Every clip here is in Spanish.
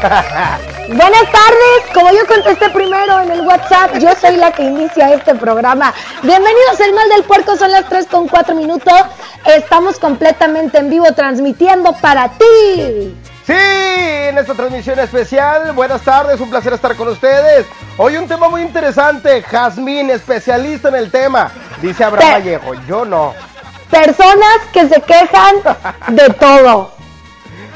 Buenas tardes, como yo contesté primero en el WhatsApp, yo soy la que inicia este programa. Bienvenidos al Mal del Puerco, son las 3 con 4 minutos. Estamos completamente en vivo transmitiendo para ti. Sí, en esta transmisión especial, buenas tardes, un placer estar con ustedes. Hoy un tema muy interesante, Jazmín, especialista en el tema. Dice Abraham Pe- Vallejo, yo no. Personas que se quejan de todo.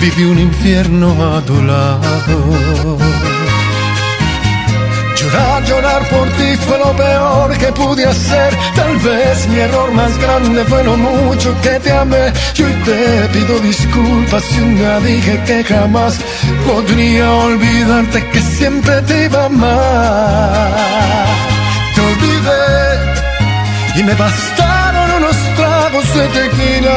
viví un infierno a tu lado. Llorar, llorar por ti fue lo peor que pude hacer. Tal vez mi error más grande fue lo mucho que te amé. Y hoy te pido disculpas si un dije que jamás podría olvidarte que siempre te iba a amar. Te olvidé y me bastaron unos tragos de tequila.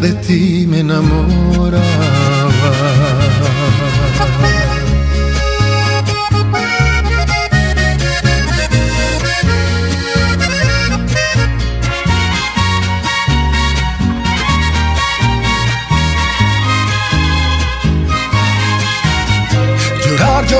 de ti me enamoraba.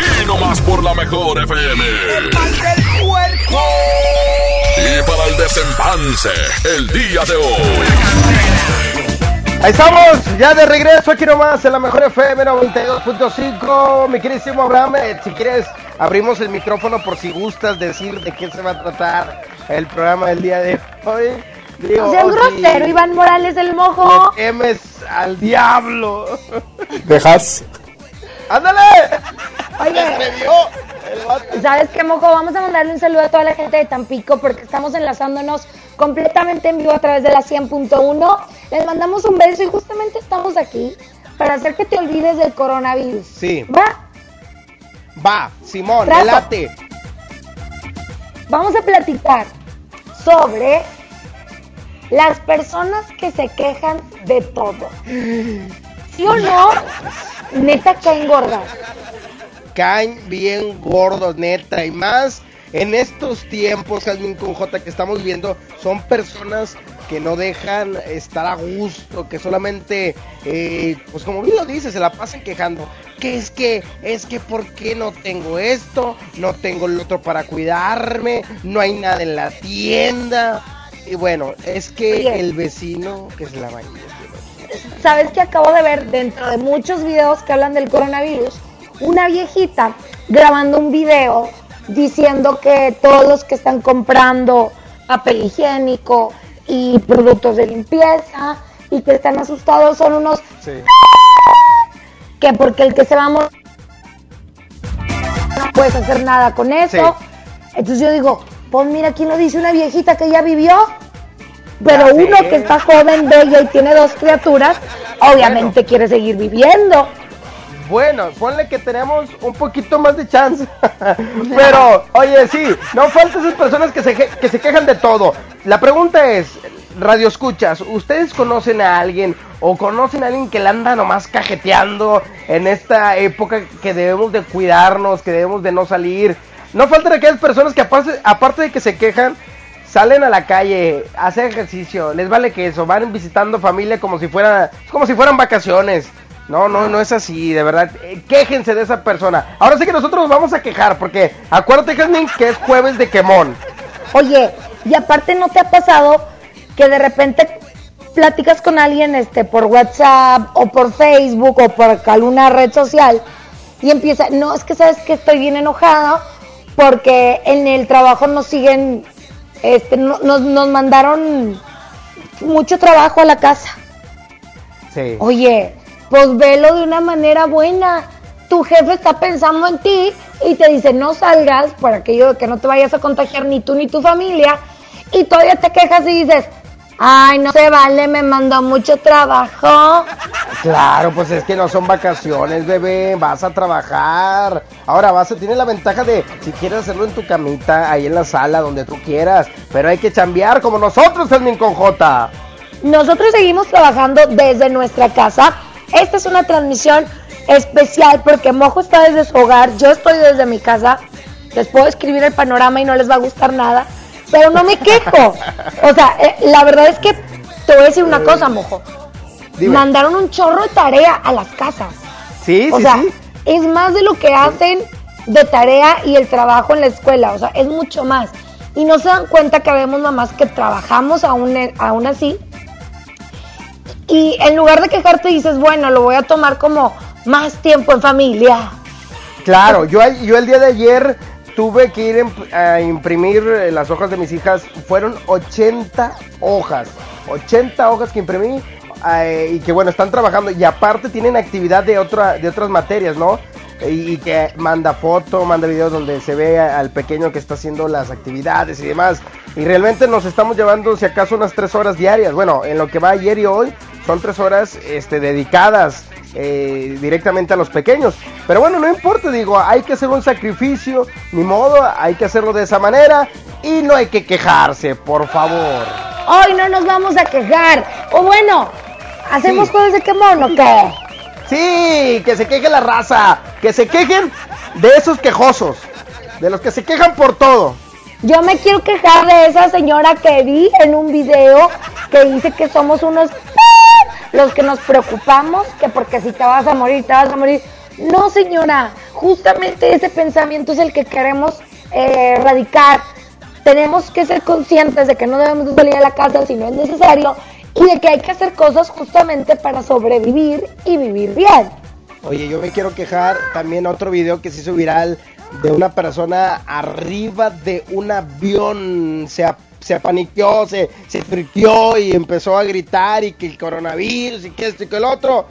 Aquí nomás por la mejor FM. El mal del puerco. Y para el desempance, el día de hoy. Ahí estamos, ya de regreso aquí nomás en la mejor FM 92.5. Mi queridísimo Abraham, eh, si quieres, abrimos el micrófono por si gustas decir de qué se va a tratar el programa del día de hoy. Digo, O sea, o el si grosero, Iván Morales el mojo. le temes al diablo. Dejas. ¡Ándale! Oye. ¿Sabes qué, mojo? Vamos a mandarle un saludo a toda la gente de Tampico porque estamos enlazándonos completamente en vivo a través de la 100.1. Les mandamos un beso y justamente estamos aquí para hacer que te olvides del coronavirus. Sí. ¿Va? Va, Simón, Trato. Vamos a platicar sobre las personas que se quejan de todo. ¿Sí o no? Neta caen gordas. Caen bien gordos, neta, y más en estos tiempos, Jasmine con J, que estamos viendo, son personas que no dejan estar a gusto, que solamente, eh, pues como bien lo dice, se la pasan quejando. Que es que, es que, ¿por qué no tengo esto? No tengo el otro para cuidarme, no hay nada en la tienda. Y bueno, es que Oye. el vecino que se la baña. ¿Sabes que acabo de ver dentro de muchos videos que hablan del coronavirus? Una viejita grabando un video diciendo que todos los que están comprando papel higiénico y productos de limpieza y que están asustados son unos Sí. que porque el que se va a morir no puedes hacer nada con eso. Entonces yo digo, pues mira, aquí lo dice una viejita que ya vivió. Pero Ya sé. uno que está joven, bella y tiene dos criaturas, obviamente quiere seguir viviendo. Bueno, ponle que tenemos un poquito más de chance. Pero, oye, sí, no faltan esas personas que se, que- se quejan de todo. La pregunta es, Radio Escuchas, ¿ustedes conocen a alguien o conocen a alguien que le anda nomás cajeteando en esta época que debemos de cuidarnos, que debemos de no salir? No faltan aquellas personas que aparte, aparte de que se quejan, salen a la calle, hacen ejercicio, les vale que eso, van visitando familia como si fuera, como si fueran vacaciones. No, no, no es así, de verdad. Eh, quéjense de esa persona. Ahora sí que nosotros nos vamos a quejar, porque acuérdate, Jasmine, que es jueves de quemón. Oye, y aparte no te ha pasado que de repente platicas con alguien este por WhatsApp o por Facebook o por alguna red social y empieza, no, es que sabes que estoy bien enojado porque en el trabajo nos siguen, este, no- nos, nos mandaron mucho trabajo a la casa. Sí. Oye, pues velo de una manera buena. Tu jefe está pensando en ti y te dice no salgas por aquello de que no te vayas a contagiar ni tú ni tu familia. Y todavía te quejas y dices, ay, no se vale, me mandó mucho trabajo. Claro, pues es que no son vacaciones, bebé. Vas a trabajar. Ahora vas a tener la ventaja de, si quieres hacerlo en tu camita, ahí en la sala, donde tú quieras. Pero hay que chambear como nosotros, Jasmine con J. Nosotros seguimos trabajando desde nuestra casa. Esta es una transmisión especial porque Mojo está desde su hogar, yo estoy desde mi casa. Les puedo escribir el panorama y no les va a gustar nada, pero no me quejo. O sea, eh, la verdad es que te voy a decir una cosa, Mojo. Dime. Mandaron un chorro de tarea a las casas. Sí, O sí, sea, sí. es más de lo que hacen de tarea y el trabajo en la escuela. O sea, es mucho más. Y no se dan cuenta que vemos mamás que trabajamos aún, aún así. Y en lugar de quejarte dices, bueno, lo voy a tomar como más tiempo en familia. Claro, yo, yo el día de ayer tuve que ir a imprimir eh, las hojas de mis hijas. Fueron 80 hojas. 80 hojas que imprimí eh, y que bueno, están trabajando. Y aparte tienen actividad de, otra, de otras materias, ¿no? Y, que manda foto, manda videos donde se ve al pequeño que está haciendo las actividades y demás. Y realmente nos estamos llevando, si acaso, unas 3 horas diarias. Bueno, en lo que va ayer y hoy, son 3 horas este, dedicadas eh, directamente a los pequeños. Pero bueno, no importa, digo, hay que hacer un sacrificio, ni modo, hay que hacerlo de esa manera y no hay que quejarse, por favor. Hoy no nos vamos a quejar. O bueno, ¿hacemos Sí. juegos de quemón o qué? Sí, que se queje la raza, que se quejen de esos quejosos, de los que se quejan por todo. Yo me quiero quejar de esa señora que vi en un video que dice que somos unos los que nos preocupamos, que porque si te vas a morir, te vas a morir. No, señora, justamente ese pensamiento es el que queremos eh, erradicar. Tenemos que ser conscientes de que no debemos de salir a la casa si no es necesario y de que hay que hacer cosas justamente para sobrevivir y vivir bien. Oye, yo me quiero quejar también otro video que se hizo viral de una persona arriba de un avión. Se, se apaniqueó, se, se friqueó y empezó a gritar y que el coronavirus y que esto y que el otro.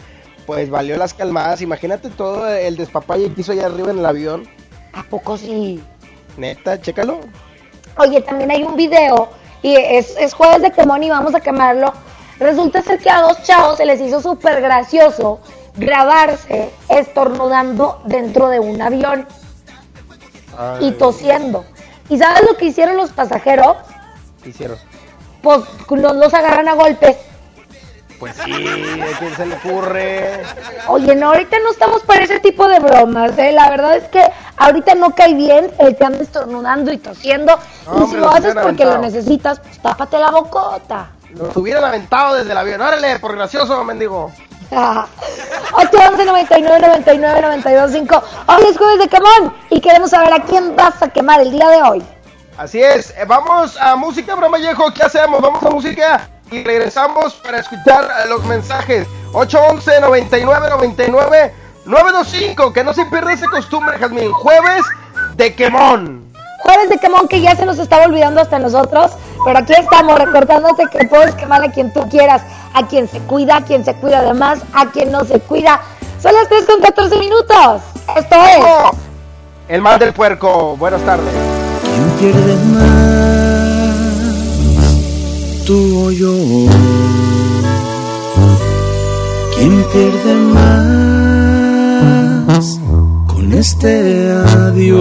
Pues valió las calmadas. Imagínate todo el despapalle que hizo allá arriba en el avión. ¿A poco sí? Neta, chécalo. Oye, también hay un video y es, es jueves de quemón y vamos a quemarlo. Resulta ser que a dos chavos se les hizo súper gracioso grabarse estornudando dentro de un avión y tosiendo. ¿Y sabes lo que hicieron los pasajeros? ¿Qué hicieron? pues los, los agarran a golpes. Pues sí, ¿a quién se le ocurre? Oye, no, ahorita no estamos para ese tipo de bromas, ¿eh? La verdad es que ahorita no cae bien el que andes estornudando y tosiendo. No, y si lo haces porque lo necesitas, pues tápate la bocota. Nos hubieran aventado desde el avión. Órale, por gracioso, mendigo. 811 99 99 92 5. Hoy es jueves de quemón y queremos saber a quién vas a quemar el día de hoy. Así es, eh, vamos a música, Bromellejo, ¿qué hacemos? Vamos a música y regresamos para escuchar los mensajes. 811 99 99 925, que no se pierda esa costumbre, Jazmín. Jueves de quemón. Jueves de quemón que ya se nos estaba olvidando hasta nosotros, pero aquí estamos recordándote que puedes quemar a quien tú quieras, a quien se cuida, a quien se cuida de más, a quien no se cuida. Son las 3 con 14 minutos. Esto es El mal del puerco. Buenas tardes. ¿Quién pierde más? ¿Tú o yo? ¿Quién pierde más con este adiós?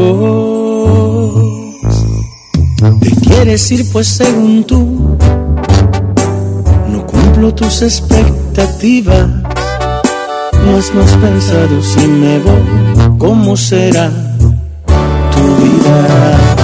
Te quieres ir pues según tú no cumplo tus expectativas. No has más pensado si me voy, ¿cómo será tu vida?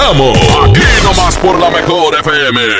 Regresamos. Aquí nomás por la mejor FM.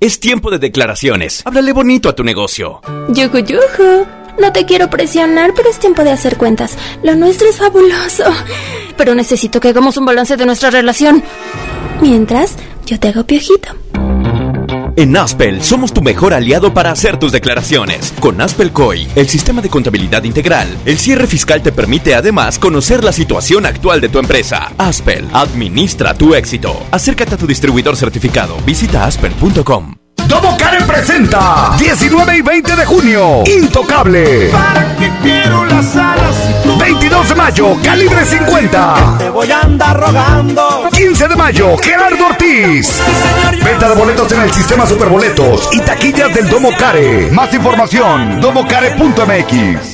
Es tiempo de declaraciones. Háblale bonito a tu negocio. Yuju, yuju. No te quiero presionar, pero es tiempo de hacer cuentas. Lo nuestro es fabuloso. Pero necesito que hagamos un balance de nuestra relación. Mientras, yo te hago piojito. En Aspel somos tu mejor aliado para hacer tus declaraciones. Con Aspel COI, el sistema de contabilidad integral, el cierre fiscal te permite además conocer la situación actual de tu empresa. Aspel, administra tu éxito. Acércate a tu distribuidor certificado. Visita aspel.com. Domo Karen presenta 19 y 20 de junio Intocable. ¿Para qué quiero las alas? 22 de mayo Calibre 50 Te voy a andar rogando. 15 de mayo Gerardo Ortiz. Venta de boletos en el sistema Superboletos y taquillas del Domo Care. Más información domocare.mx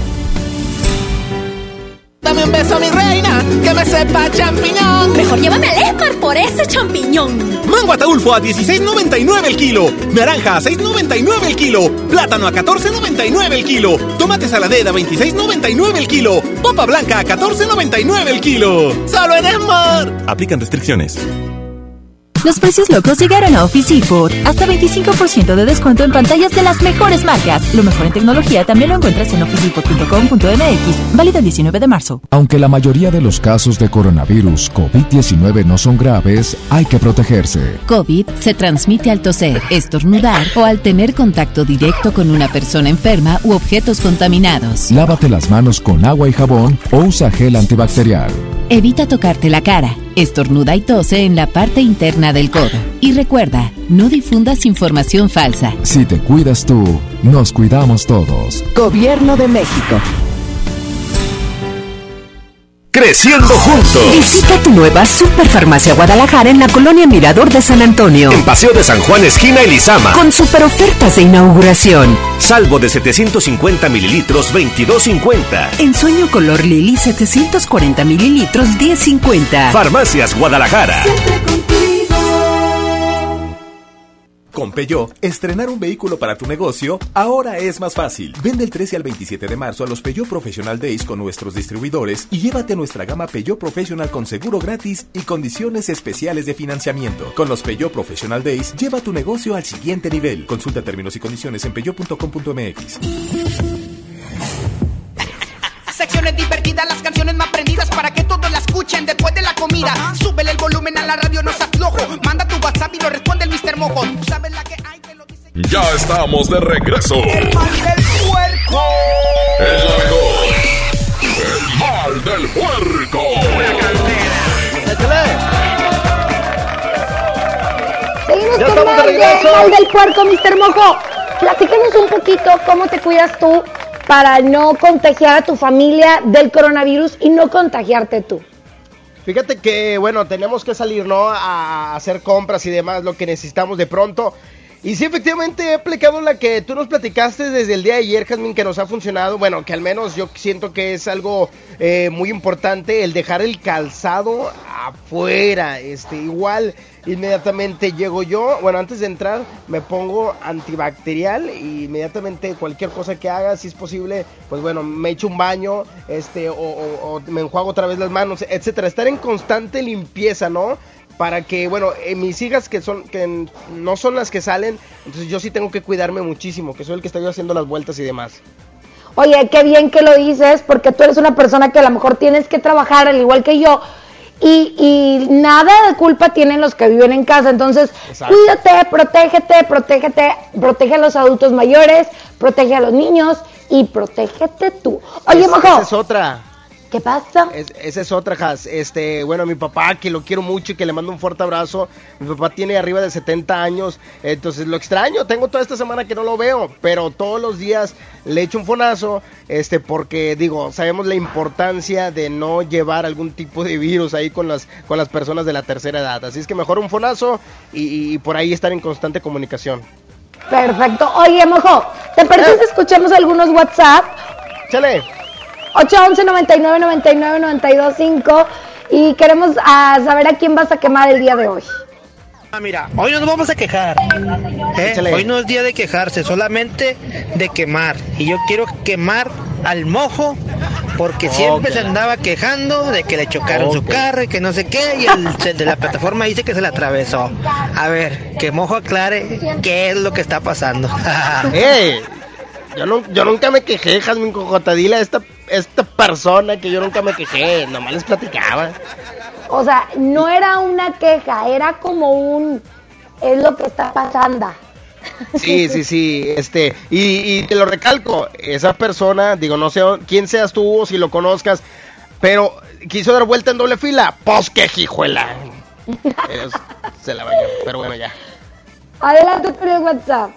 Un beso, mi reina, que me sepa champiñón. Mejor llévame al Esmar por ese champiñón. Mango ataulfo a 16.99 el kilo. Naranja a 6.99 el kilo. Plátano a 14.99 el kilo. Tomate saladera a 26.99 el kilo. Papa blanca a 14.99 el kilo. ¡Solo en Esmar! Aplican restricciones. Los precios locos llegaron a Office Depot. Hasta 25% de descuento en pantallas de las mejores marcas. Lo mejor en tecnología también lo encuentras en officedepot.com.mx. Válido el 19 de marzo. Aunque la mayoría de los casos de coronavirus COVID-19 no son graves, hay que protegerse. COVID se transmite al toser, estornudar o al tener contacto directo con una persona enferma u objetos contaminados. Lávate las manos con agua y jabón o usa gel antibacterial. Evita tocarte la cara, estornuda y tose en la parte interna del codo. Y recuerda, no difundas información falsa. Si te cuidas tú, nos cuidamos todos. Gobierno de México. Creciendo juntos. Visita tu nueva Superfarmacia Guadalajara en la colonia Mirador de San Antonio. En Paseo de San Juan, esquina Elizama. Con super ofertas de inauguración. Salvo de 750 mililitros, 22.50. En sueño color Lili, 740 mililitros, 10.50. Farmacias Guadalajara. Con Peugeot, estrenar un vehículo para tu negocio ahora es más fácil. Vende el 13 al 27 de marzo a los Peugeot Professional Days con nuestros distribuidores y llévate nuestra gama Peugeot Professional con seguro gratis y condiciones especiales de financiamiento. Con los Peugeot Professional Days, lleva tu negocio al siguiente nivel. Consulta términos y condiciones en peugeot.com.mx. Secciones divertidas, las canciones más prendidas para que todos la escuchen después de la comida. Súbele el volumen a la radio, no se aflojo. Manda tu WhatsApp y lo responde el Mr. Mojo. Tú sabes la que hay, te lo dice. Ya estamos de regreso. El mal del puerco. El mejor. El mal del puerco. Seguimos Ya con estamos de más de regreso. Mal del Puerco, Mr. Mojo. Platícanos un poquito cómo te cuidas tú para no contagiar a tu familia del coronavirus y no contagiarte tú. Fíjate que, bueno, tenemos que salir, ¿no? A hacer compras y demás, lo que necesitamos de pronto. Y sí, efectivamente he aplicado la que tú nos platicaste desde el día de ayer, Jasmine, que nos ha funcionado. Bueno, que al menos yo siento que es algo eh, muy importante el dejar el calzado afuera. Este, igual, inmediatamente llego yo. Bueno, antes de entrar, me pongo antibacterial y inmediatamente cualquier cosa que haga, si es posible, pues bueno, me echo un baño, este, o, o- o me enjuago otra vez las manos, etcétera. Estar en constante limpieza, ¿no? Para que, bueno, eh, mis hijas que son que no son las que salen, entonces yo sí tengo que cuidarme muchísimo, que soy el que está yo haciendo las vueltas y demás. Oye, qué bien que lo dices, porque tú eres una persona que a lo mejor tienes que trabajar al igual que yo. Y, y nada de culpa tienen los que viven en casa. Entonces, Exacto. cuídate, protégete, protégete, protege a los adultos mayores, protege a los niños y protégete tú. Oye, Esa- Mojo, esa es otra. ¿Qué pasa? esa es otra, Has. Este, bueno, mi papá, que lo quiero mucho y que le mando un fuerte abrazo. Mi papá tiene arriba de 70 años, entonces lo extraño. Tengo toda esta semana que no lo veo, pero todos los días le echo un fonazo, este, porque digo, sabemos la importancia de no llevar algún tipo de virus ahí con las, con las personas de la tercera edad. Así es que mejor un fonazo y, por ahí estar en constante comunicación. Perfecto. Oye, mojo, ¿te parece si escuchamos algunos WhatsApp? Chale. 811 99 99 92 5 y queremos ah, saber a quién vas a quemar el día de hoy. Ah, mira, hoy no nos vamos a quejar. ¿eh? Hoy no es día de quejarse, solamente de quemar. Y yo quiero quemar al mojo porque siempre se andaba quejando de que le chocaron su carro y que no sé qué. Y el, de la plataforma dice que se le atravesó. A ver, que mojo aclare qué es lo que está pasando. ¡Eh! Yo, no, yo nunca me quejé, Jasmine Cojotadila, esta, esta persona que yo nunca me quejé, nomás les platicaba. O sea, no era una queja, era como un... es lo que está pasando. Sí, sí, sí, este, y, y te lo recalco, esa persona, digo, no sé quién seas tú o si lo conozcas, pero quiso dar vuelta en doble fila, pues que jijuela. se la bañó, pero bueno, ya. Adelante por el WhatsApp.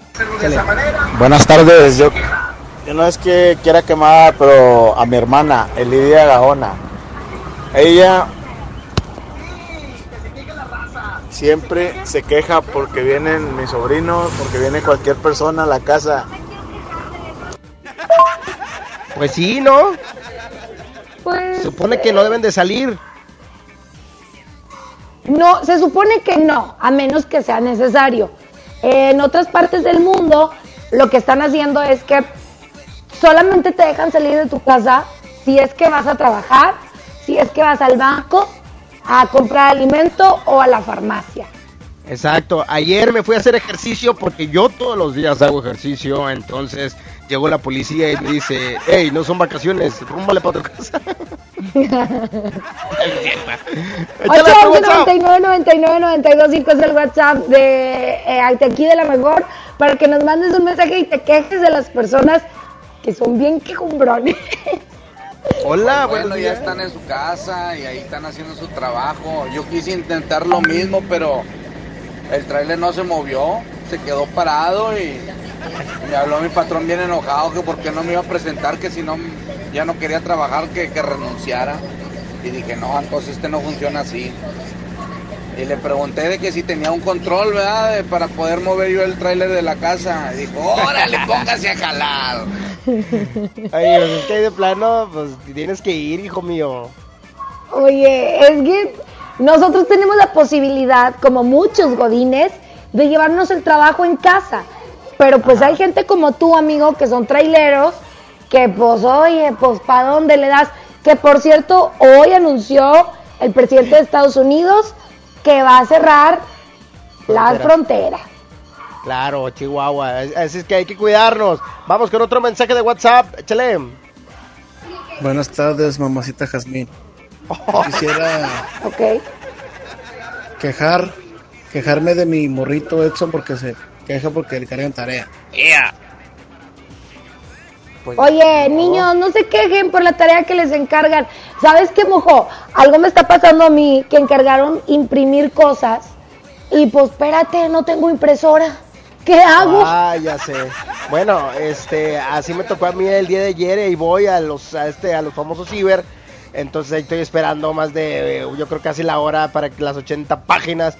Buenas tardes, yo, yo no es que quiera quemar, pero a mi hermana, Elidia Gajona. Ella siempre se queja porque vienen mis sobrinos, porque viene cualquier persona a la casa. Pues sí, ¿no? Pues... Supone que no deben de salir. No, se supone que no, a menos que sea necesario. En otras partes del mundo, lo que están haciendo es que solamente te dejan salir de tu casa si es que vas a trabajar, si es que vas al banco a comprar alimento o a la farmacia. Exacto, ayer me fui a hacer ejercicio porque yo todos los días hago ejercicio, entonces llegó la policía y me dice, hey, no son vacaciones, rúmbale para tu casa. 899 es el WhatsApp de eh, aquí de la mejor para que nos mandes un mensaje y te quejes de las personas que son bien quejumbrones. Hola, bueno, ya están en su casa y ahí están haciendo su trabajo. Yo quise intentar lo mismo, pero el trailer no se movió, se quedó parado y me habló mi patrón bien enojado que porque no me iba a presentar, que si no ya no quería trabajar, que, que renunciara. Y dije, no, entonces este no funciona así. Y le pregunté de que si tenía un control, ¿verdad? para poder mover yo el tráiler de la casa. Y dijo, órale, póngase a jalar. Ay, pues es que de plano, pues tienes que ir, hijo mío. Oye, es que nosotros tenemos la posibilidad, como muchos godines, de llevarnos el trabajo en casa. Pero pues hay gente como tú, amigo, que son traileros, que pues, oye, pues, ¿para dónde le das? Que por cierto, hoy anunció el presidente de Estados Unidos que va a cerrar las fronteras. Claro, Chihuahua. Así es que hay que cuidarnos. Vamos con otro mensaje de WhatsApp. Échale. Buenas tardes, mamacita Jazmín. Quisiera okay. quejar, quejarme de mi morrito Edson porque se queja porque le cargan tarea. Pues, Oye, niños, no se quejen por la tarea que les encargan. ¿Sabes qué, mojo? Algo me está pasando a mí que encargaron imprimir cosas y pues espérate, no tengo impresora. ¿Qué hago? Ah, ya sé. Bueno, este, así me tocó a mí el día de ayer y voy a los, a este, a los famosos ciber. Entonces ahí estoy esperando más de, yo creo casi la hora para que las 80 páginas.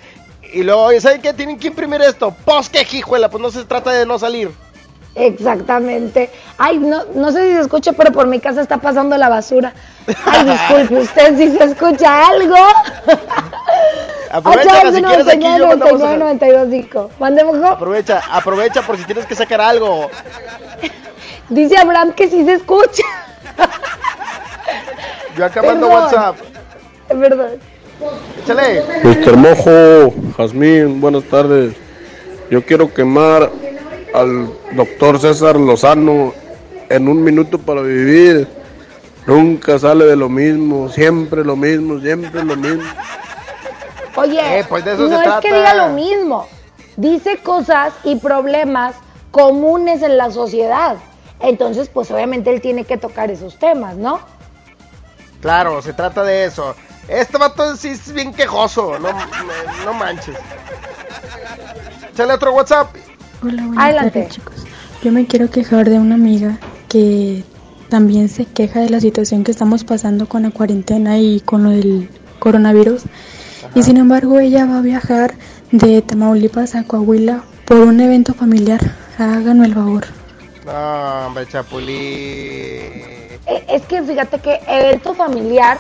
Y luego, ¿saben qué? Tienen que imprimir esto. Pues que hijuela, pues no se trata de no salir. Exactamente. Ay, no, no sé si se escucha, pero por mi casa está pasando la basura. Ay, disculpe usted si se escucha algo. Aprovecha, si quieres aquí yo 99, 92, Aprovecha, aprovecha por si tienes que sacar algo. Dice Abraham que sí se escucha. Yo acá mando WhatsApp. Es verdad. Échale. Mr. Mojo, Jazmín, buenas tardes. Yo quiero quemar al doctor César Lozano en un minuto para vivir. Nunca sale de lo mismo, siempre lo mismo, siempre lo mismo. Oye, eh, pues no es que diga lo mismo, dice cosas y problemas comunes en la sociedad. Entonces, pues obviamente él tiene que tocar esos temas, ¿no? Claro, se trata de eso. Este vato sí es bien quejoso, no, no, manches. Échale otro WhatsApp. Hola, buenas tardes, chicos. Yo me quiero quejar de una amiga que también se queja de la situación que estamos pasando con la cuarentena y con lo del coronavirus. Y sin embargo, ella va a viajar de Tamaulipas a Coahuila por un evento familiar. Háganme el favor. No, hombre, Chapulín. Eh, es que fíjate que evento familiar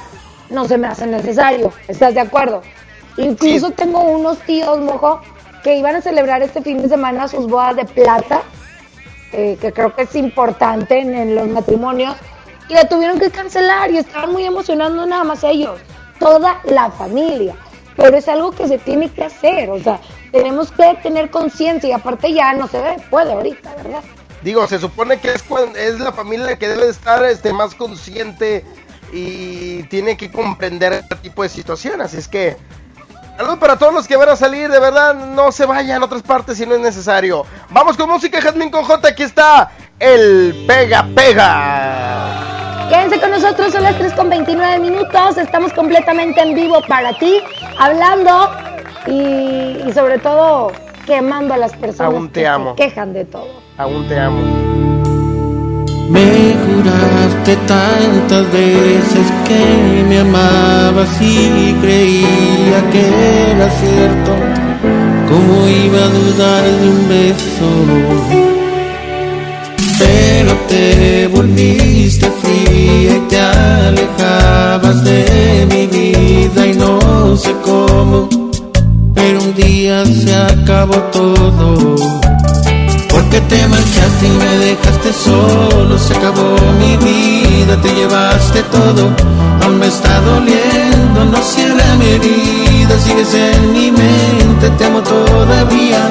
no se me hace necesario. ¿Estás de acuerdo? Incluso tengo unos tíos, mojo, que iban a celebrar este fin de semana sus bodas de plata, eh, que creo que es importante en, los matrimonios, y la tuvieron que cancelar y estaban muy emocionando nada más ellos, toda la familia. Pero es algo que se tiene que hacer, o sea, tenemos que tener conciencia y aparte ya no se puede ahorita, ¿verdad? Digo, se supone que es, es la familia que debe estar este, más consciente y tiene que comprender este tipo de situaciones. Así es que Saludos para todos los que van a salir, de verdad, no se vayan a otras partes si no es necesario. Vamos con música, Jasmine con J, aquí está el Pega Pega. Quédense con nosotros, son las 3 con 29 minutos, estamos completamente en vivo para ti, hablando y, sobre todo quemando a las personas Aún te amo. se quejan de todo. Aún te amo. Me juraste tantas veces que me amabas y creía que era cierto. ¿Cómo iba a dudar de un beso? Pero te volviste fría y te alejabas de mi vida y no sé cómo. Pero un día se acabó todo porque te marchaste y me dejaste solo, se acabó mi vida, te llevaste todo, aún me está doliendo, no cierra mi herida, sigues en mi mente, te amo todavía.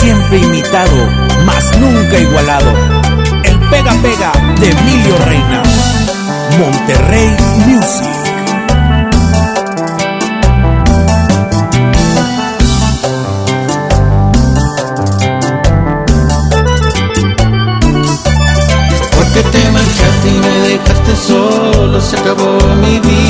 Siempre imitado, más nunca igualado. El pega pega de Emilio Reina. Monterrey Music. Porque te marchaste y me dejaste solo, se acabó mi vida,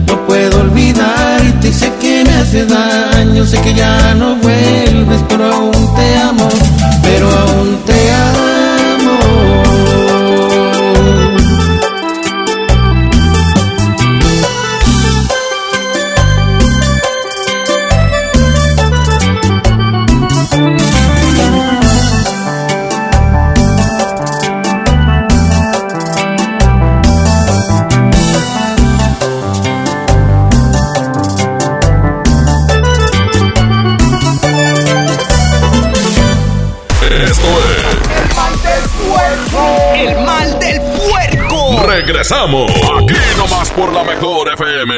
Puedo olvidarte y sé que me hace daño. Sé que ya no vuelves pero aún te amo Pero aún te amo regresamos. Aquí nomás por la mejor FM.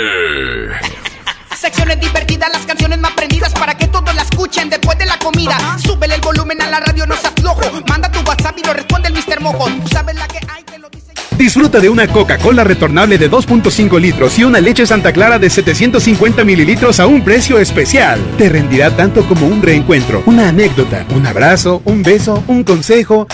Secciones divertidas, las canciones más prendidas para que todos la escuchen después de la comida. Súbele el volumen a la radio, no seas flojo. Manda tu WhatsApp y lo responde el Mr. Mojo. sabes la que hay, que lo dice. Disfruta de una Coca-Cola retornable de 2.5 litros y una leche Santa Clara de 750 mililitros a un precio especial. Te rendirá tanto como un reencuentro, una anécdota, un abrazo, un beso, un consejo.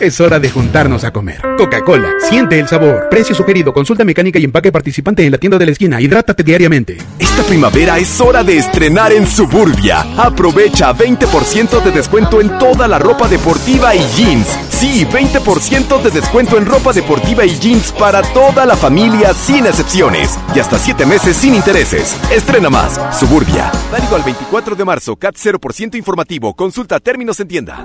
Es hora de juntarnos a comer. Coca-Cola, siente el sabor. Precio sugerido, consulta mecánica y empaque participante en la tienda de la esquina. Hidrátate diariamente. Esta primavera es hora de estrenar en Suburbia. Aprovecha 20% de descuento en toda la ropa deportiva y jeans. Sí, 20% de descuento en ropa deportiva y jeans para toda la familia sin excepciones. Y hasta 7 meses sin intereses. Estrena más. Suburbia. Válido al 24 de marzo. CAT 0% informativo. Consulta términos en tienda.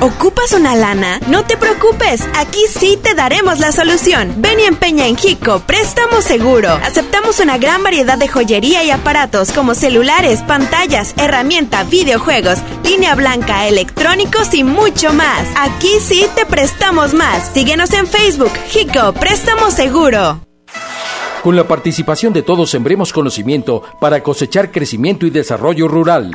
¿Ocupas una lana? No te preocupes, aquí sí te daremos la solución. Ven y empeña en Jico, préstamo seguro. Aceptamos una gran variedad de joyería y aparatos como celulares, pantallas, herramienta, videojuegos, línea blanca, electrónicos y mucho más. Aquí sí te prestamos más. Síguenos en Facebook, Jico, préstamo seguro. Con la participación de todos sembremos conocimiento para cosechar crecimiento y desarrollo rural.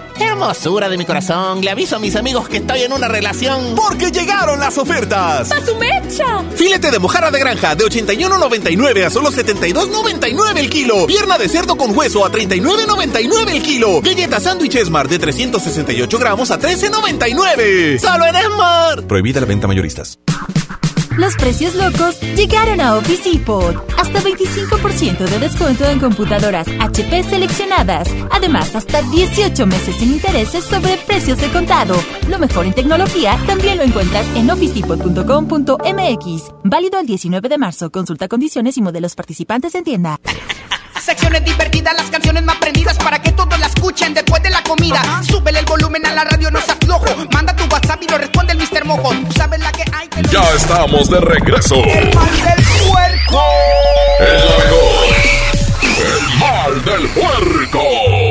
Hermosura de mi corazón, le aviso a mis amigos que estoy en una relación. Porque llegaron las ofertas. ¡A su mecha! Filete de mojarra de granja de 81.99 a solo 72.99 el kilo. Pierna de cerdo con hueso a 39.99 el kilo. Galleta sándwich Esmar de 368 gramos a 13.99. ¡Solo en Esmar! Prohibida la venta mayoristas. Los precios locos llegaron a Office Depot. Hasta 25% de descuento en computadoras HP seleccionadas. Además, hasta 18 meses sin intereses sobre precios de contado. Lo mejor en tecnología también lo encuentras en officedepot.com.mx. Válido el 19 de marzo. Consulta condiciones y modelos participantes en tienda. Secciones divertidas, las canciones más prendidas para que todos la escuchen después de la comida. Súbele el volumen a la radio, no se aflojo. Manda tu WhatsApp y lo responde el Mr. Mojo. Tú sabes la que hay. Que Ya estamos de regreso. El mal del puerco. El mejor. El mal del puerco.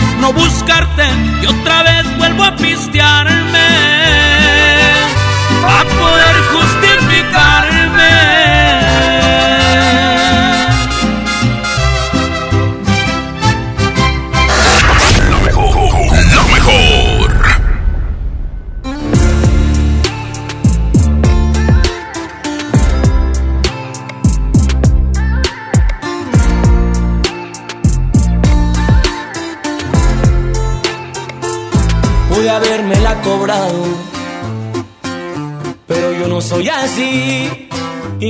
no buscarte y otra vez vuelvo a pistearme. A poder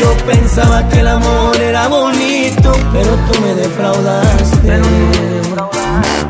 Yo pensaba que el amor era bonito, pero tú me defraudaste. Y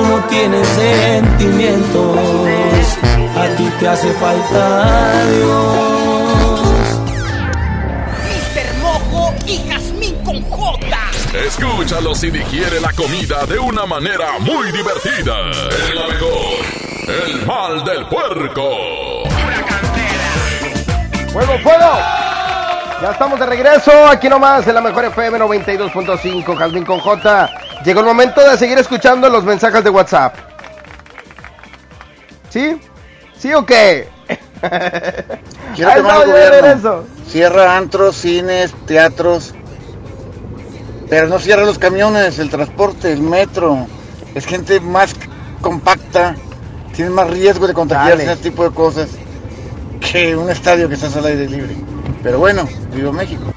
Tú no tienes sentimientos, a ti te hace falta Dios. Mr. Mojo y Jazmín con J. Escúchalo si digiere la comida de una manera muy divertida. Es la mejor. El mal del puerco. ¡Fuego, fuego! Ya estamos de regreso, aquí nomás en la mejor FM 92.5, Calvin con J. Llegó el momento de seguir escuchando los mensajes de WhatsApp. ¿Sí? ¿Sí o qué? Quiero que gobierno. regreso. Cierra antros, cines, teatros. Pero no cierra los camiones, el transporte, el metro. Es gente más compacta. Tiene más riesgo de contagiarse Dale. ese tipo de cosas que un estadio que estás al aire libre. Pero bueno, vivo México.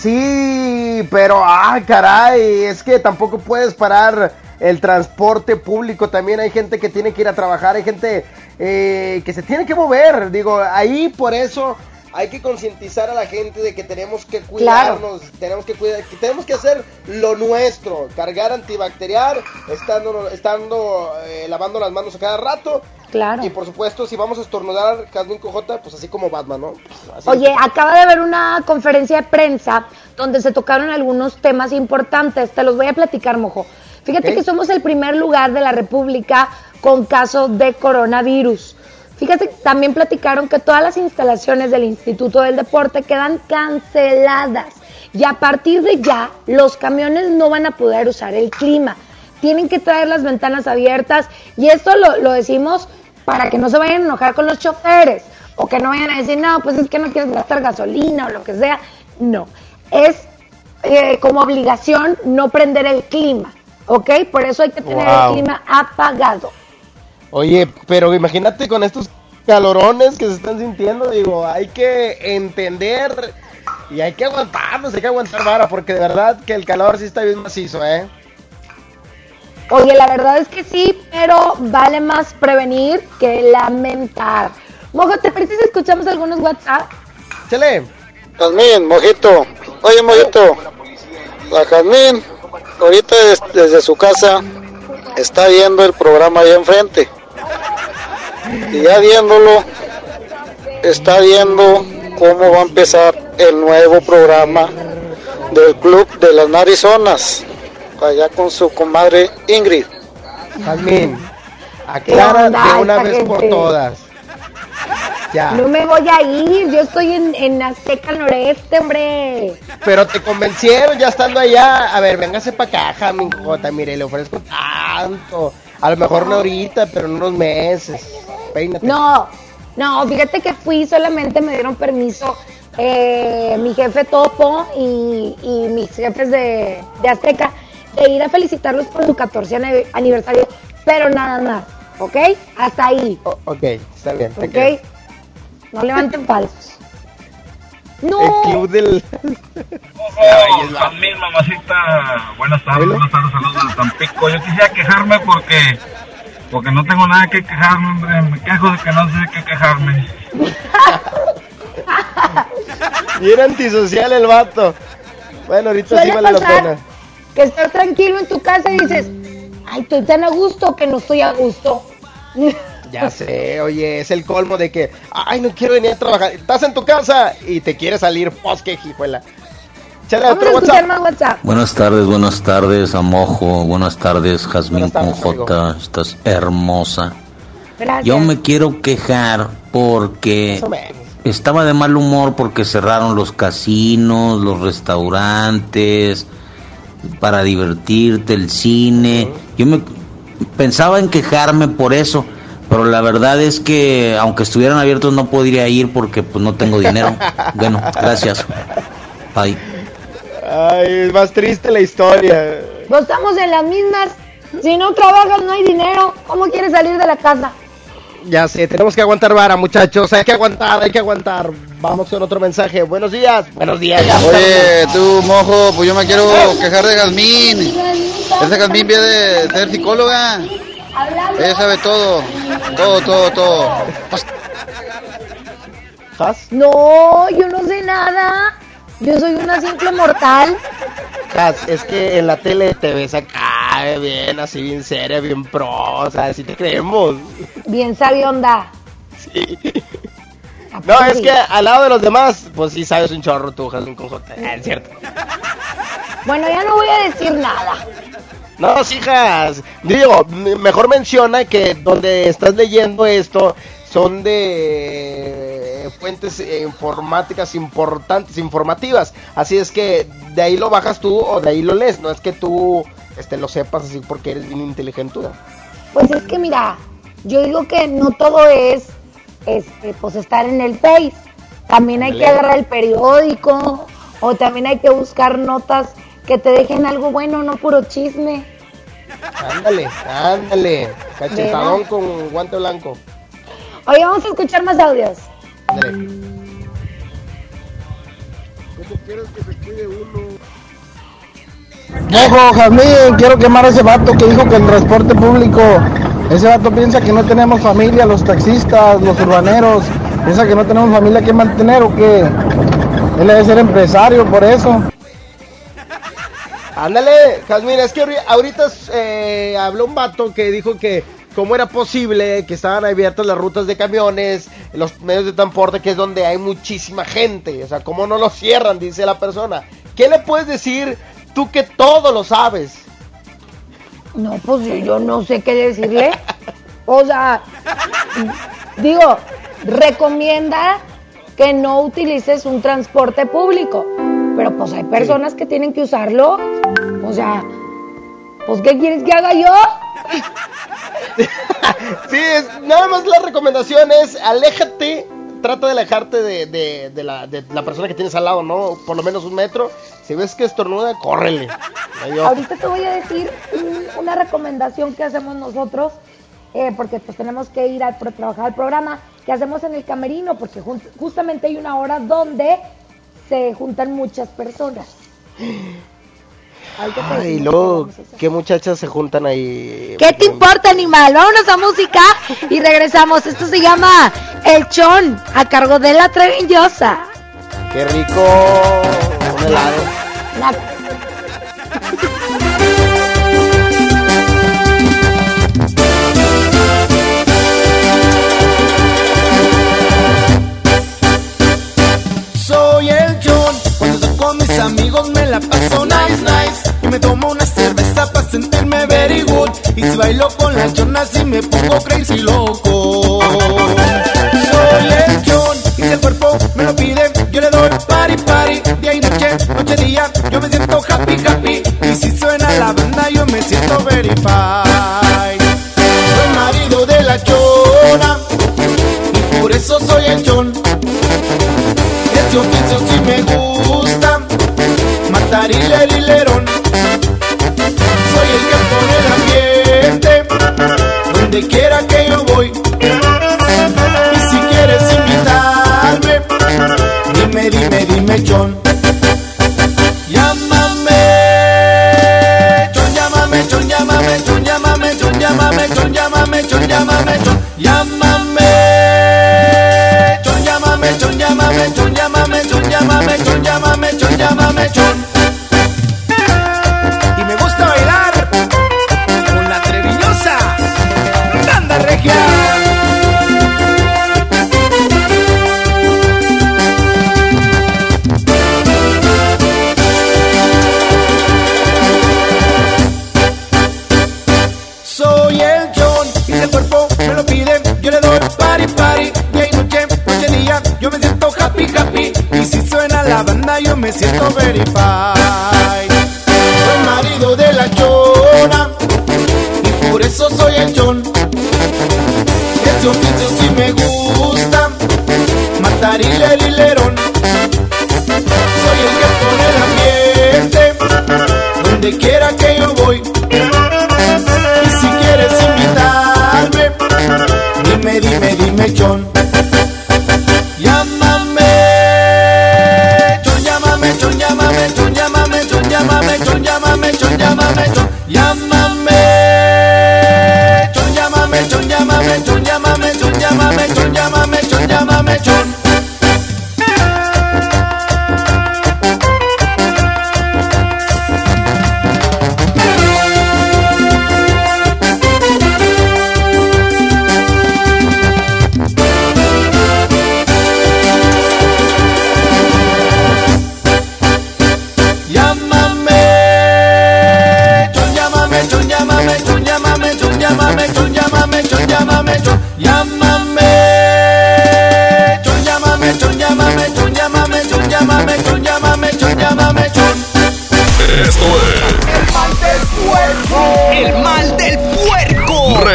Sí, pero, ah, caray, es que tampoco puedes parar el transporte público. También hay gente que tiene que ir a trabajar, hay gente eh, que se tiene que mover. Digo, ahí por eso hay que concientizar a la gente de que tenemos que cuidarnos, tenemos que cuidar, que tenemos que hacer lo nuestro, cargar antibacterial, estando, estando eh, lavando las manos a cada rato. Claro. Y por supuesto, si vamos a estornudar, Cadwin Cojota, pues así como Batman, ¿no? Pues. Oye, acaba de haber una conferencia de prensa donde se tocaron algunos temas importantes. Te los voy a platicar, mojo. Fíjate que somos el primer lugar de la República con caso de coronavirus. Fíjate, también platicaron que todas las instalaciones del Instituto del Deporte quedan canceladas y a partir de ya los camiones no van a poder usar el clima. Tienen que traer las ventanas abiertas y esto lo, lo decimos para que no se vayan a enojar con los choferes o que no vayan a decir, no, pues es que no quieres gastar gasolina o lo que sea. No, es eh, como obligación no prender el clima, ¿ok? Por eso hay que tener Wow. el clima apagado. Oye, pero imagínate con estos calorones que se están sintiendo, digo, hay que entender y hay que aguantarnos, hay que aguantar vara, porque de verdad que el calor sí está bien macizo, ¿eh? Oye, la verdad es que sí, pero vale más prevenir que lamentar. Mojo, ¿te parece si escuchamos algunos WhatsApp? Chale. Jazmín, Mojito. Oye, Mojito. La Jazmín, ahorita des- desde su casa, está viendo el programa allá enfrente. Y ya viéndolo, está viendo cómo va a empezar el nuevo programa del Club de las Narizonas. Allá con su comadre Ingrid. Jazmín, aclara de una vez por todas. Ya. No me voy a ir, yo estoy en, en Azteca Noreste, hombre. Pero te convencieron ya estando allá. A ver, véngase para acá, Jamín Jota. Mire, le ofrezco tanto. A lo mejor no ahorita, pero en unos meses. Peínate. No, no, fíjate que fui, solamente me dieron permiso eh, mi jefe Topo y, y mis jefes de, de Azteca de ir a felicitarlos por su 14 ane- aniversario, pero nada más, ¿ok? Hasta ahí, Ok, está bien. te creo. ¿ok? No levanten falsos. El No, club del. También, mamacita. Buenas tardes, buenas tardes, saludos de Tampico. Yo quisiera quejarme porque porque no tengo nada que quejarme, hombre. Me quejo de que no sé qué quejarme. Bien antisocial el vato. Bueno, ahorita sí vale la pasar. pena. que estar tranquilo en tu casa y dices, ay, estoy tan a gusto que no estoy a gusto. Ya sé, oye, es el colmo de que, ay, no quiero venir a trabajar. Estás en tu casa y te quieres salir, pues que hijuela. Chale, Vamos a otro WhatsApp. más WhatsApp. Buenas tardes, buenas tardes, Amojo. Buenas tardes, Jazmín con J. Estás hermosa. Gracias. Yo me quiero quejar porque estaba de mal humor porque cerraron los casinos, los restaurantes, para divertirte, el cine. Yo me pensaba en quejarme por eso, pero la verdad es que aunque estuvieran abiertos no podría ir porque pues no tengo dinero. Bueno, gracias. Bye. Ay, es más triste la historia. Pues estamos en las mismas. Si no trabajas, no hay dinero. ¿Cómo quieres salir de la casa? Ya sé, tenemos que aguantar vara, muchachos. Hay que aguantar, hay que aguantar. Vamos con otro mensaje. Buenos días. Buenos días. Oye, tú, mojo, pues yo me quiero quejar de Jazmín. Esa Jazmín viene de ser psicóloga. Ella sabe todo. Todo, todo, todo. No, yo no sé nada. Yo soy una simple mortal. Cas, es que en la tele te ves acá, bien, así, bien seria, bien pro. O sea, si te creemos. Bien sabionda. No, es que al lado de los demás, pues sí sabes un chorro tú, Jasmine con J. Ah, es cierto. Bueno, ya no voy a decir nada. No, hijas. Digo, mejor menciona que donde estás leyendo esto son de fuentes eh, informáticas importantes, informativas. Así es que de ahí lo bajas tú o de ahí lo lees. No es que tú este, lo sepas así porque eres bien inteligente. Pues es que mira, yo digo que no todo es este, pues estar en el Face. También hay que agarrar el periódico o también hay que buscar notas que te dejen algo bueno, no puro chisme. Ándale, ándale. Cachetadón con guante blanco. Oye, vamos a escuchar más audios. Ándale. Mojo, Jazmín, quiero quemar a ese vato que dijo que el transporte público, ese vato piensa que no tenemos familia, los taxistas, los urbaneros, piensa que no tenemos familia que mantener o que él debe ser empresario por eso. Ándale, Jazmín, es que ahori- ahorita eh, habló un vato que dijo que cómo era posible que estaban abiertas las rutas de camiones, los medios de transporte, que es donde hay muchísima gente. O sea, cómo no lo cierran, dice la persona. ¿Qué le puedes decir tú que todo lo sabes? No, pues yo, yo no sé qué decirle. O sea, digo, recomienda que no utilices un transporte público. Pero pues hay personas que tienen que usarlo. O sea, pues ¿qué quieres que haga yo? Sí, es, nada más la recomendación es aléjate, trata de alejarte de, de- de la, de la persona que tienes al lado, ¿no? Por lo menos un metro. Si ves que estornuda, córrele. Ahorita te voy a decir un- una recomendación que hacemos nosotros, eh, porque pues tenemos que ir a trabajar al programa, que hacemos en el camerino, porque justamente hay una hora donde se juntan muchas personas. Ay, luego, ¿qué muchachas se juntan ahí? ¿Qué te importa, animal? Vámonos a música y regresamos. Esto se llama El Chon, a cargo de la Trevillosa. Qué rico. Un helado. La- me la paso nice, nice. Y me tomo una cerveza para sentirme very good. Y si bailo con las Jonas y me pongo crazy loco. Soy el y si el cuerpo me lo pide, yo le doy party, party. Día y noche, noche día, yo me siento happy, happy. Y si suena la banda, yo me siento very fine. Hilerón. Soy el que pone el ambiente, donde quiera que yo voy.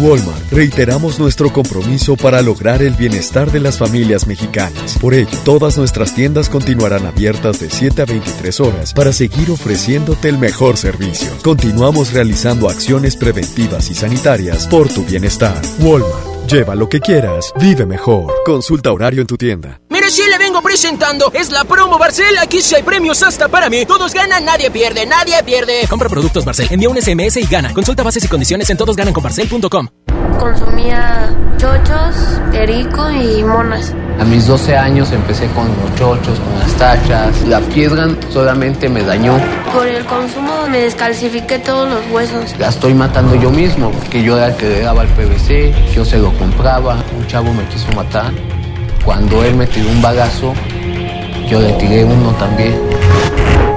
Walmart reiteramos nuestro compromiso para lograr el bienestar de las familias mexicanas. Por ello, todas nuestras tiendas continuarán abiertas de 7 a 23 horas para seguir ofreciéndote el mejor servicio. Continuamos realizando acciones preventivas y sanitarias por tu bienestar. Walmart, lleva lo que quieras, vive mejor. Consulta horario en tu tienda. Mire, si le vengo presentando. Es la promo Barcel. Aquí sí hay premios hasta para mí. Todos ganan, nadie pierde, nadie pierde. Compra productos Barcel, envía un SMS y gana. Consulta bases y condiciones en todosgananconbarcel.com. Consumía chochos, perico y monas. A mis 12 años empecé con los chochos, con las tachas. La piedra solamente me dañó. Por el consumo me descalcifiqué todos los huesos. La estoy matando yo mismo, porque yo era el que le daba el PVC, yo se lo compraba, un chavo me quiso matar Cuando él me tiró un bagazo, yo le tiré uno también.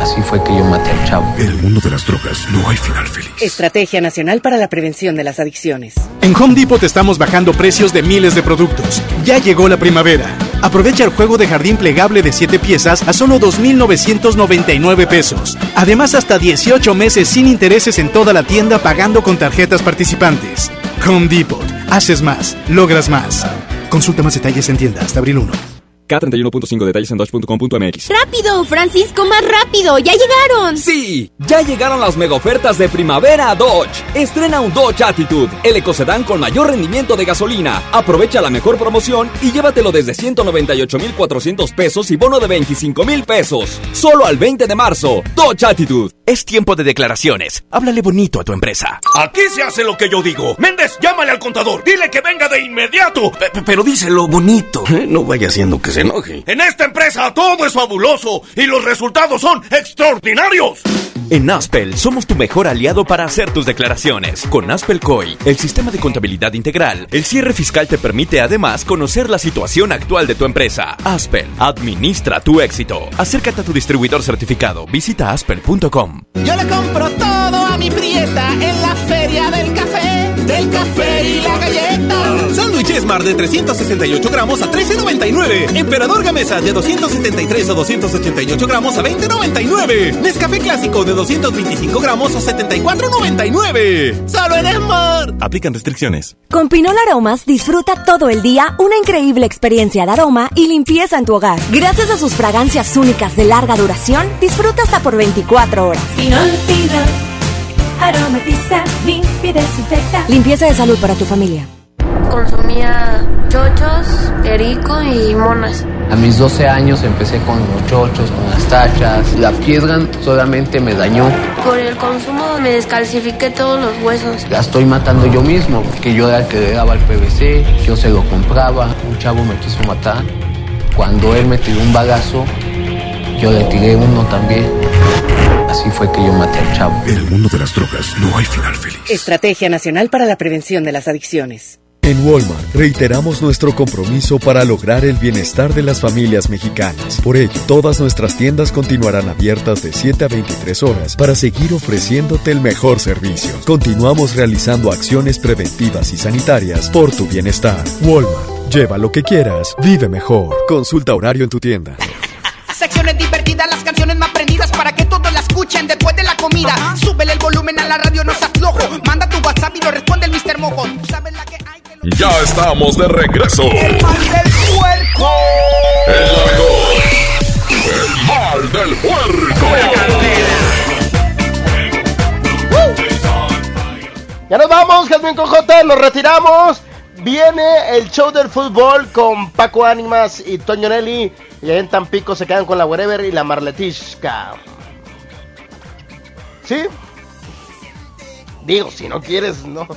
Así fue que yo maté al chavo. En el mundo de las drogas no hay final feliz. Estrategia Nacional para la Prevención de las Adicciones. En Home Depot estamos bajando precios de miles de productos. Ya llegó la primavera. Aprovecha el juego de jardín plegable de 7 piezas a solo 2.999 pesos. Además, hasta 18 meses sin intereses en toda la tienda pagando con tarjetas participantes. Home Depot. Haces más, logras más. Consulta más detalles en tienda hasta abril 1. K31.5 detalles en dodge.com.mx. ¡Rápido, Francisco, más rápido! ¡Ya llegaron! Sí, ya llegaron las mega ofertas de primavera a Dodge. Estrena un Dodge Attitude, el ecocedán con mayor rendimiento de gasolina. Aprovecha la mejor promoción y llévatelo desde 198,400 pesos y bono de 25,000 pesos. Solo al 20 de marzo. Dodge Attitude. Es tiempo de declaraciones. Háblale bonito a tu empresa. Aquí se hace lo que yo digo. Méndez, llámale al contador. Dile que venga de inmediato. P pero díselo bonito. ¿eh? No vaya haciendo que se enoje. En esta empresa todo es fabuloso y los resultados son extraordinarios. En Aspel somos tu mejor aliado para hacer tus declaraciones. Con Aspel COI, el sistema de contabilidad integral, el cierre fiscal te permite además conocer la situación actual de tu empresa. Aspel, administra tu éxito. Acércate a tu distribuidor certificado. Visita aspel.com. Yo le compro todo a mi prieta en la feria del café, del café y la galleta. Sándwich Esmar de 368 gramos a 13.99. Emperador Gamesa de 273 o 288 gramos a 20.99. Nescafé Clásico de 225 gramos a 74.99. ¡Solo en Esmar! Aplican restricciones. Con Pinol Aromas disfruta todo el día una increíble experiencia de aroma y limpieza en tu hogar. Gracias a sus fragancias únicas de larga duración, disfruta hasta por 24 horas. Pinol, Pinol. Aromatiza, limpia y desinfecta. Limpieza de salud para tu familia. Consumía chochos, perico y monas. A mis 12 años empecé con los chochos, con las tachas. La piedra solamente me dañó. Por el consumo me descalcifiqué todos los huesos. La estoy matando yo mismo, porque yo era el que le daba el PVC, yo se lo compraba. Un chavo me quiso matar. Cuando él me tiró un bagazo, yo le tiré uno también. Así fue que yo maté al chavo. En el mundo de las drogas no hay final feliz. Estrategia Nacional para la Prevención de las Adicciones. En Walmart reiteramos nuestro compromiso para lograr el bienestar de las familias mexicanas. Por ello, todas nuestras tiendas continuarán abiertas de 7 a 23 horas para seguir ofreciéndote el mejor servicio. Continuamos realizando acciones preventivas y sanitarias por tu bienestar. Walmart, lleva lo que quieras, vive mejor. Consulta horario en tu tienda. Prendidas para que todos la escuchen después de la comida. Súbele el volumen a la radio, no seas flojo. Manda tu WhatsApp y lo responde el Mr. Mojo. ¿Tú sabes la que hay? Ya estamos de regreso. El mal del puerco. El mejor. El mal del puerco. Ya nos vamos, Jasmine Cojota, nos retiramos. Viene el show del fútbol con Paco Ánimas y Toño Nelly. Y ahí en Tampico se quedan con la Wherever y la Marletishka. ¿Sí? Digo, si no quieres, no.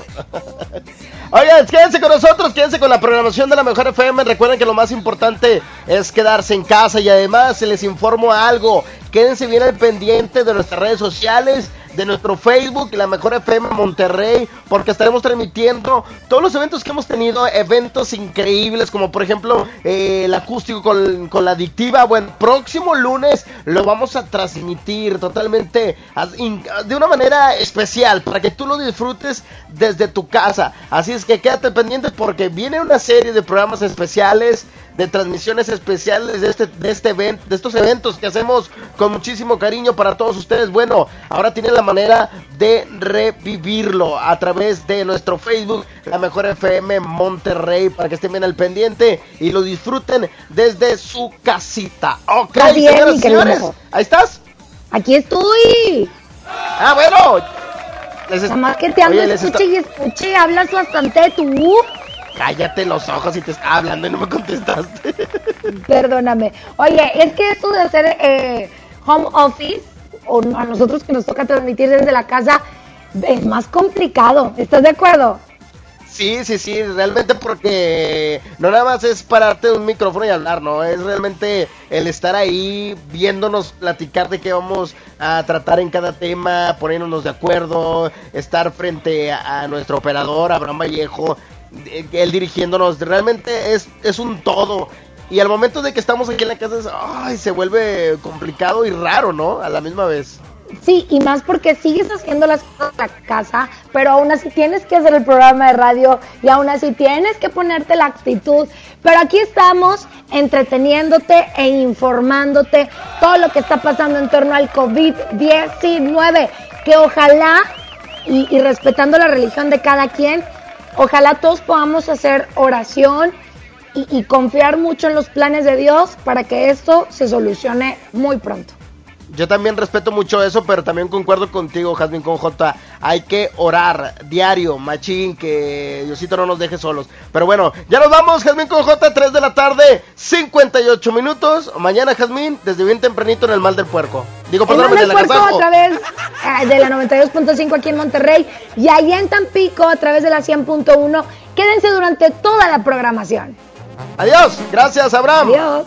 Oigan, quédense con nosotros, quédense con la programación de la Mejor FM. Recuerden que lo más importante es quedarse en casa y además les informo algo. Quédense bien al pendiente de nuestras redes sociales, de nuestro Facebook, la Mejor FM Monterrey, porque estaremos transmitiendo todos los eventos que hemos tenido, eventos increíbles, como por ejemplo eh, el acústico con, con, la adictiva. Bueno, próximo lunes lo vamos a transmitir totalmente de una manera especial, para que tú lo disfrutes desde tu casa. Así es que quédate pendiente porque viene una serie de programas especiales de transmisiones especiales de este de este evento, de estos eventos que hacemos con muchísimo cariño para todos ustedes. Bueno, ahora tienen la manera de revivirlo a través de nuestro Facebook, la Mejor FM Monterrey, para que estén bien al pendiente y lo disfruten desde su casita. Ok, bien, señoras y señores, ahí estás. Aquí estoy. Ah, bueno. Nada más que te ando está- escuche y escuche, hablas bastante tú. Cállate los ojos y te estaba hablando y no me contestaste. Perdóname. Oye, es que esto de hacer eh, home office, o a nosotros que nos toca transmitir desde la casa, es más complicado. ¿Estás de acuerdo? Sí, sí, sí, realmente porque no nada más es pararte de un micrófono y hablar, no, es realmente el estar ahí viéndonos platicar de qué vamos a tratar en cada tema, poniéndonos de acuerdo, estar frente a, a nuestro operador, Abraham Vallejo, él dirigiéndonos, realmente es, es un todo. Y al momento de que estamos aquí en la casa, ay, se vuelve complicado y raro, ¿no? A la misma vez. Sí, y más porque sigues haciendo las cosas en la casa, pero aún así tienes que hacer el programa de radio y aún así tienes que ponerte la actitud. Pero aquí estamos entreteniéndote e informándote todo lo que está pasando en torno al COVID-19, que ojalá, y, y respetando la religión de cada quien, ojalá todos podamos hacer oración y, confiar mucho en los planes de Dios para que esto se solucione muy pronto. Yo también respeto mucho eso, pero también concuerdo contigo, Jasmine con J. Hay que orar diario, machín, que Diosito no nos deje solos. Pero bueno, ya nos vamos, Jasmine con J, 3 de la tarde, 58 minutos. Mañana, Jasmine, desde bien tempranito en el Mal del Puerco. Digo, El perdón, Mal en del el Puerco agasajo. a través eh, de la 92.5 aquí en Monterrey y allá en Tampico a través de la 100.1. Quédense durante toda la programación. Adiós, gracias, Abraham. Adiós.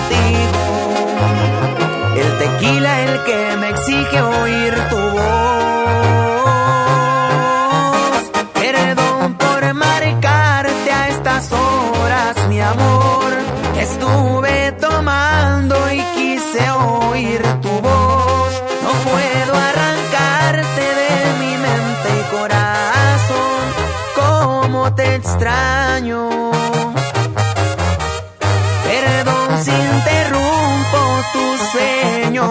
El tequila el que me exige oír tu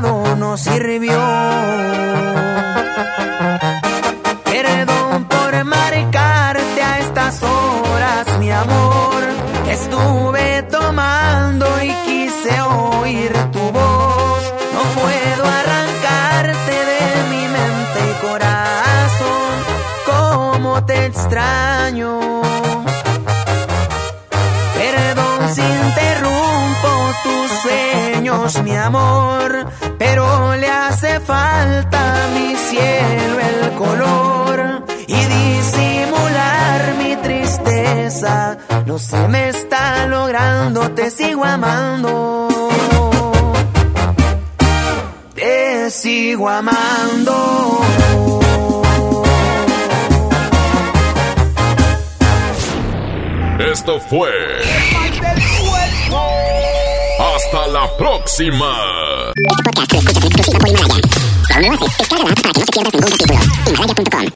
No sirvió. Perdón por marcarte a estas horas, mi amor. Estuve tomando y quise oír tu voz. No puedo arrancarte de mi mente y corazón. Cómo te extraño. Perdón si interrumpo tus sueños, mi amor, falta mi cielo el color y disimular mi tristeza. No se me está logrando, te sigo amando. Te sigo amando. Esto fue. Hasta la próxima. Este